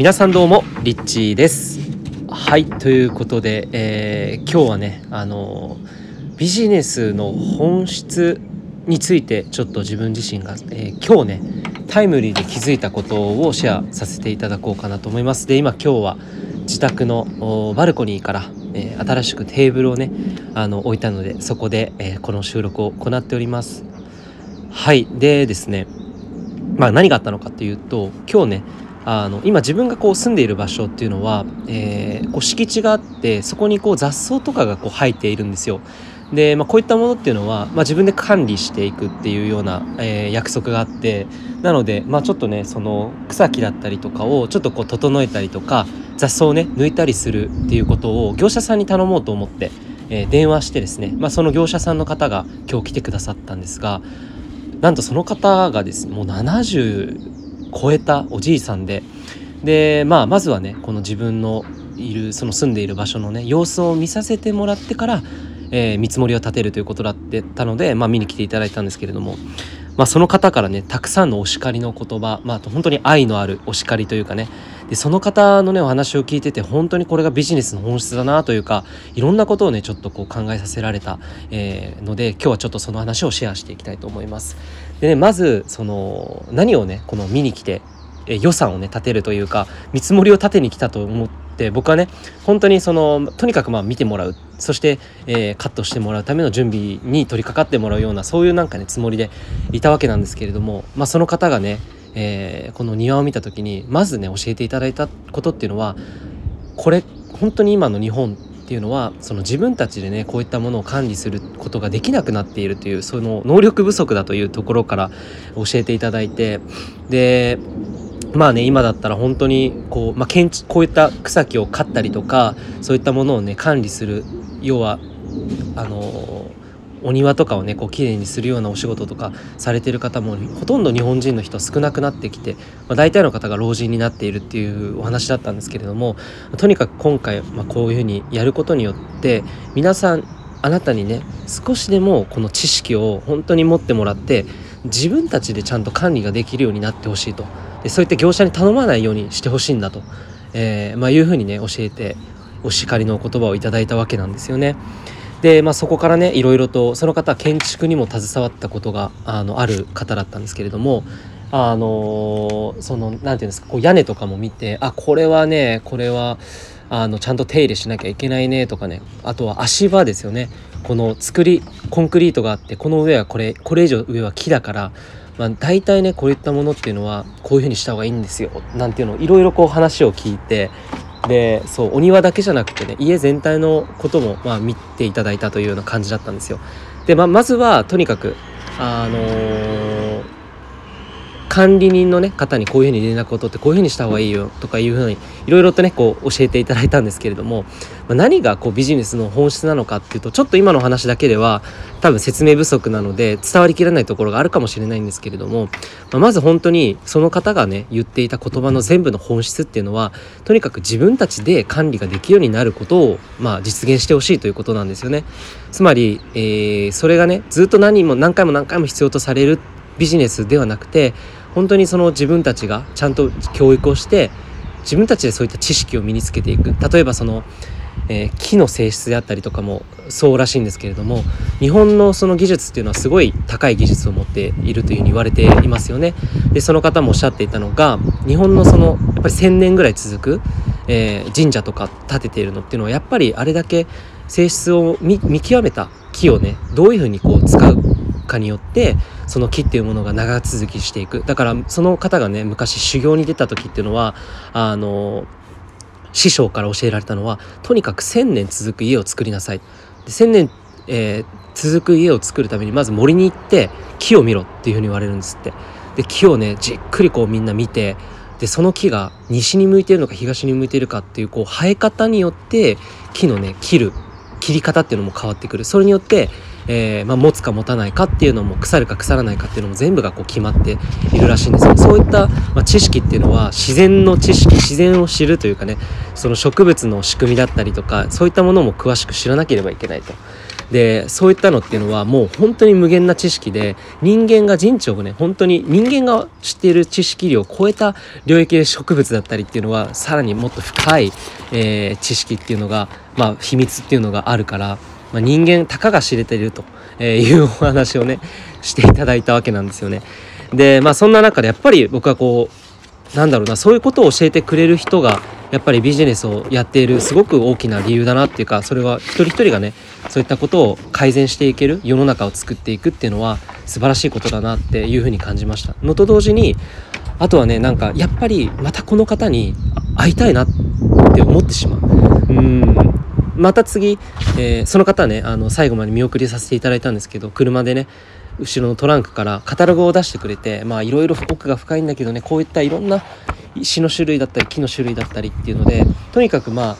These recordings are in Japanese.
皆さんどうもリッチーです。はいということで、えー、今日はねあのビジネスの本質についてちょっと自分自身が、えー、今日ねタイムリーで気づいたことをシェアさせていただこうかなと思います。で今今日は自宅のバルコニーから、えー、新しくテーブルをねあの置いたのでそこで、えこの収録を行っております。はいでですねまあ何があったのかっていうと今日ねあの今自分がこう住んでいる場所っていうのは、えー、こう敷地があってそこにこう雑草とかがこう生えているんですよ。で、まあ、こういったものっていうのは、まあ、自分で管理していくっていうような、えー、約束があってなので、まあ、ちょっとねその草木だったりとかをちょっとこう整えたりとか雑草をね抜いたりするっていうことを業者さんに頼もうと思って、えー、電話してですね、まあ、その業者さんの方が今日来てくださったんですがなんとその方がですねもう70超えたおじいさんで。で、まあ、まずはねこの自分のいるその住んでいる場所のね様子を見させてもらってから、えー、見積もりを立てるということだったので、まあ、見に来ていただいたんですけれども、まあ、その方からねたくさんのお叱りの言葉、まあ、本当に愛のあるお叱りというかね。でその方のねお話を聞いてて本当にこれがビジネスの本質だなというかいろんなことをねちょっとこう考えさせられた、えー、ので今日はちょっとその話をシェアしていきたいと思います。でねまずその何をねこの見に来てえ予算をね立てるというか見積もりを立てに来たと思って僕はね本当にそのとにかくまあ見てもらう。そして、えー、カットしてもらうための準備に取り掛かってもらうようなそういうなんかねつもりでいたわけなんですけれども、まあ、その方がねえー、この庭を見た時にまずね教えていただいたことっていうのはこれ本当に今の日本っていうのはその自分たちでねこういったものを管理することができなくなっているというその能力不足だというところから教えていただいてでまあね今だったら本当にこう、まあ、こういった草木を刈ったりとかそういったものをね管理する要はあのお庭とかをねこう綺麗にするようなお仕事とかされてる方もほとんど日本人の人少なくなってきて、まあ、大体の方が老人になっているっていうお話だったんですけれどもとにかく今回、まあ、こういうふうにやることによって皆さんあなたにね少しでもこの知識を本当に持ってもらって自分たちでちゃんと管理ができるようになってほしいとでそういった業者に頼まないようにしてほしいんだと、えー、まあ、いうふうにね教えてお叱りのお言葉をいただいたわけなんですよね。で、まあ、そこからねいろいろとその方は建築にも携わったことがあのある方だったんですけれどもあのその何て言うんですかこう屋根とかも見てあこれはねこれはあのちゃんと手入れしなきゃいけないねとかねあとは足場ですよね。この作りコンクリートがあってこの上はこれこれ以上上は木だから、まあ、大体ねこういったものっていうのはこういうふうにした方がいいんですよなんていうのをいろいろこう話を聞いてでそうお庭だけじゃなくてね家全体のこともまあ見ていただいたというような感じだったんですよ。でままずはとにかくあのー管理人のね方にこういうふうに連絡を取ってこういうふうにした方がいいよとかいうふうにいろいろとねこう教えていただいたんですけれども、まあ、何がこうビジネスの本質なのかっていうとちょっと今の話だけでは多分説明不足なので伝わりきらないところがあるかもしれないんですけれども、まあ、まず本当にその方がね言っていた言葉の全部の本質っていうのはとにかく自分たちで管理ができるようになることを、まあ、実現してほしいということなんですよね。つまり、えー、それがねずっと何も何回も何回も必要とされるビジネスではなくて本当にその自分たちがちゃんと教育をして自分たちでそういった知識を身につけていく例えばその、えー、木の性質であったりとかもそうらしいんですけれども日本のその技術っていうのはすごい高い技術を持っているというふうに言われていますよね。でその方もおっしゃっていたのが日本のそのやっぱり1,000年ぐらい続く、えー、神社とか建てているのっていうのはやっぱりあれだけ性質を見極めた木をねどういうふうにこう使うかによってその木っていうものが長続きしていくだからその方がね昔修行に出た時っていうのはあの師匠から教えられたのはとにかく1,000年続く家を作りなさい。で1,000年、えー、続く家を作るためにまず森に行って木を見ろっていうふうに言われるんですって。で木をねじっくりこうみんな見てでその木が西に向いてるのか東に向いてるかっていうこう生え方によって木のね切る切り方っていうのも変わってくるそれによってえー、まあ、持つか持たないかっていうのも腐るか腐らないかっていうのも全部がこう決まっているらしいんですよそういった、まあ、知識っていうのは自然の知識自然を知るというかねその植物の仕組みだったりとかそういったものも詳しく知らなければいけないと。でそういったのっていうのはもう本当に無限な知識で人間が人知をね本当に人間が知っている知識量を超えた領域で植物だったりっていうのはさらにもっと深い、えー、知識っていうのがまあ秘密っていうのがあるから、まあ、人間たかが知れているというお話をねしていただいたわけなんですよね。でまあそんな中でやっぱり僕はこうなんだろうなそういうことを教えてくれる人がやっぱりビジネスをやっているすごく大きな理由だなっていうかそれは一人一人がねそういったことを改善していける世の中を作っていくっていうのは素晴らしいことだなっていうふうに感じました。のと同時にあとはねなんかやっぱりまたこの方に会いたいなって思ってしまう。うん。また次、えー、その方はねあの最後まで見送りさせていただいたんですけど車でね後ろのトランクからカタログを出してくれてまあいろいろ奥が深いんだけどねこういったいろんな石の種類だったり木の種類だったりっていうのでとにかくまあ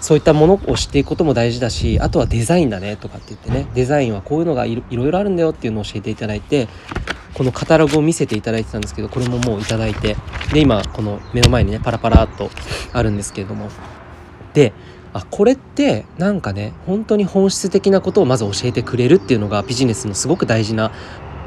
そういったものを知っていくことも大事だしあとはデザインだねとかって言ってねデザインはこういうのがいろいろあるんだよっていうのを教えていただいてこのカタログを見せていただいてたんですけどこれももういただいてで今この目の前にねパラパラっとあるんですけれども。であこれって何かね本当に本質的なことをまず教えてくれるっていうのがビジネスのすごく大事な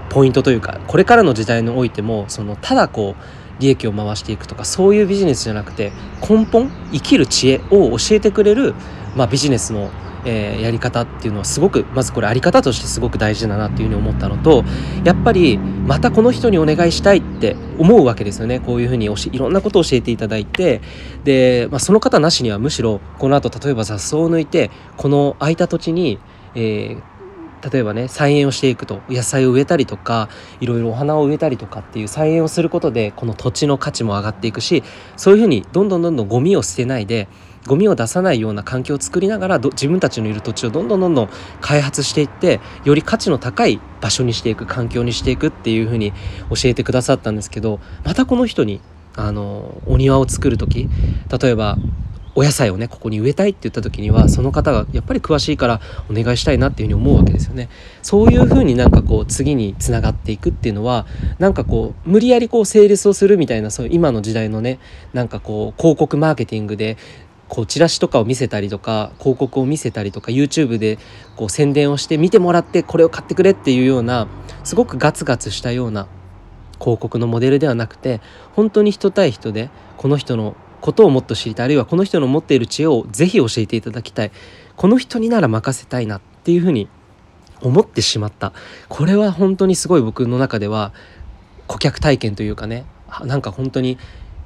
ポイントというかこれからの時代においてもそのただこう利益を回していくとかそういうビジネスじゃなくて根本生きる知恵を教えてくれる、まあ、ビジネスの、えー、やり方っていうのはすごくまずこれあり方としてすごく大事だなっていうふうに思ったのとやっぱりまたこの人にお願いしたいって思うわけですよね。こういうふうにいろんなことを教えていただいてで、まあ、その方なしにはむしろこの後例えば雑草を抜いてこの空いた土地に、えー例えばね菜園をしていくと野菜を植えたりとかいろいろお花を植えたりとかっていう菜園をすることでこの土地の価値も上がっていくしそういうふうにどんどんどんどんゴミを捨てないでゴミを出さないような環境を作りながら自分たちのいる土地をどんどんどんどん開発していってより価値の高い場所にしていく環境にしていくっていうふうに教えてくださったんですけどまたこの人にあのお庭を作る時例えばお野菜をねここに植えたいって言った時にはその方がやっぱり詳しいからお願いしたいなっていうふうに思うわけですよね。そういうふうになんかこう次につながっていくっていうのはなんかこう無理やりこうセールスをするみたいなそういう今の時代のねなんかこう広告マーケティングでこうチラシとかを見せたりとか広告を見せたりとか YouTube でこう宣伝をして見てもらってこれを買ってくれっていうようなすごくガツガツしたような広告のモデルではなくて本当に人対人でこの人のことをもっと知りたいあるいはこの人の持っている知恵をぜひ教えていただきたい。この人になら任せたいなっていうふうに思ってしまった。これは本当にすごい僕の中では顧客体験というかね。なんか本当に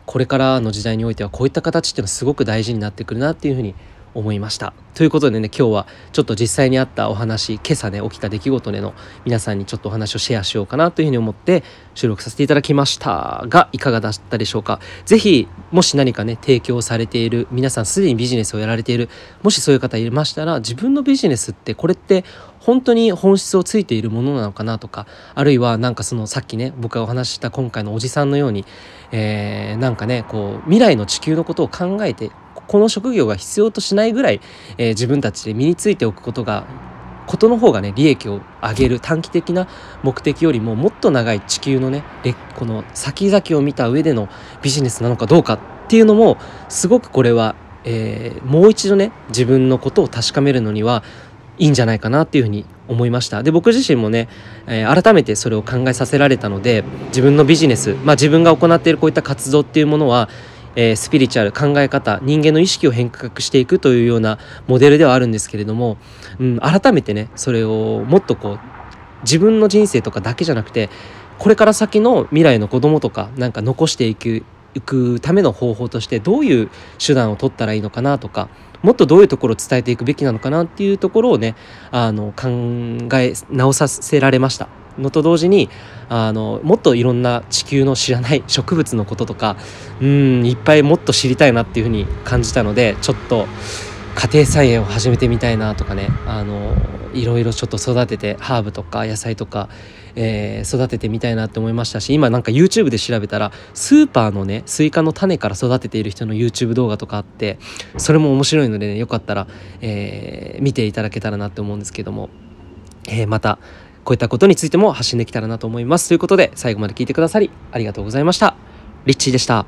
これからの時代においてはこういった形っていうのはすごく大事になってくるなっていうふうに思いました。ということでね今日はちょっと実際にあったお話今朝ね起きた出来事での皆さんにちょっとお話をシェアしようかなというふうに思って収録させていただきました。がいかがだったでしょうか？是非もし何かね提供されている皆さんすでにビジネスをやられているもしそういう方いましたら自分のビジネスってこれって本当に本質をついているものなのかなとかあるいはなんかそのさっきね僕がお話しした今回のおじさんのように、えー、なんかねこう未来の地球のことを考えてこの職業が必要としないぐらい、えー、自分たちで身についておくことがことの方がね利益を上げる短期的な目的よりももっと長い地球のねこの先々を見た上でのビジネスなのかどうかっていうのもすごくこれは、えー、もう一度ね自分のことを確かめるのにはいいんじゃないかなっていうふうに思いました。で僕自身もね、えー、改めてそれを考えさせられたので自分のビジネス、まあ、自分が行っているこういった活動っていうものはえー、スピリチュアル考え方人間の意識を変革していくというようなモデルではあるんですけれども、うん、改めてねそれをもっとこう自分の人生とかだけじゃなくてこれから先の未来の子供とかなんか残していくいくための方法としてどういう手段を取ったらいいのかなとかもっとどういうところを伝えていくべきなのかなっていうところをねあの考え直させられました。のと同時にあのもっといろんな地球の知らない 植物のこととかうんいっぱいもっと知りたいなっていうふうに感じたのでちょっと家庭菜園を始めてみたいなとかねあのいろいろちょっと育ててハーブとか野菜とか、えー、育ててみたいなって思いましたし今なんか YouTube で調べたらスーパーのねスイカの種から育てている人の YouTube 動画とかあってそれも面白いのでねよかったら、えー、見ていただけたらなって思うんですけども、えー、またこういったことについても発信できたらなと思います。ということで最後まで聞いてくださりありがとうございました。リッチーでした。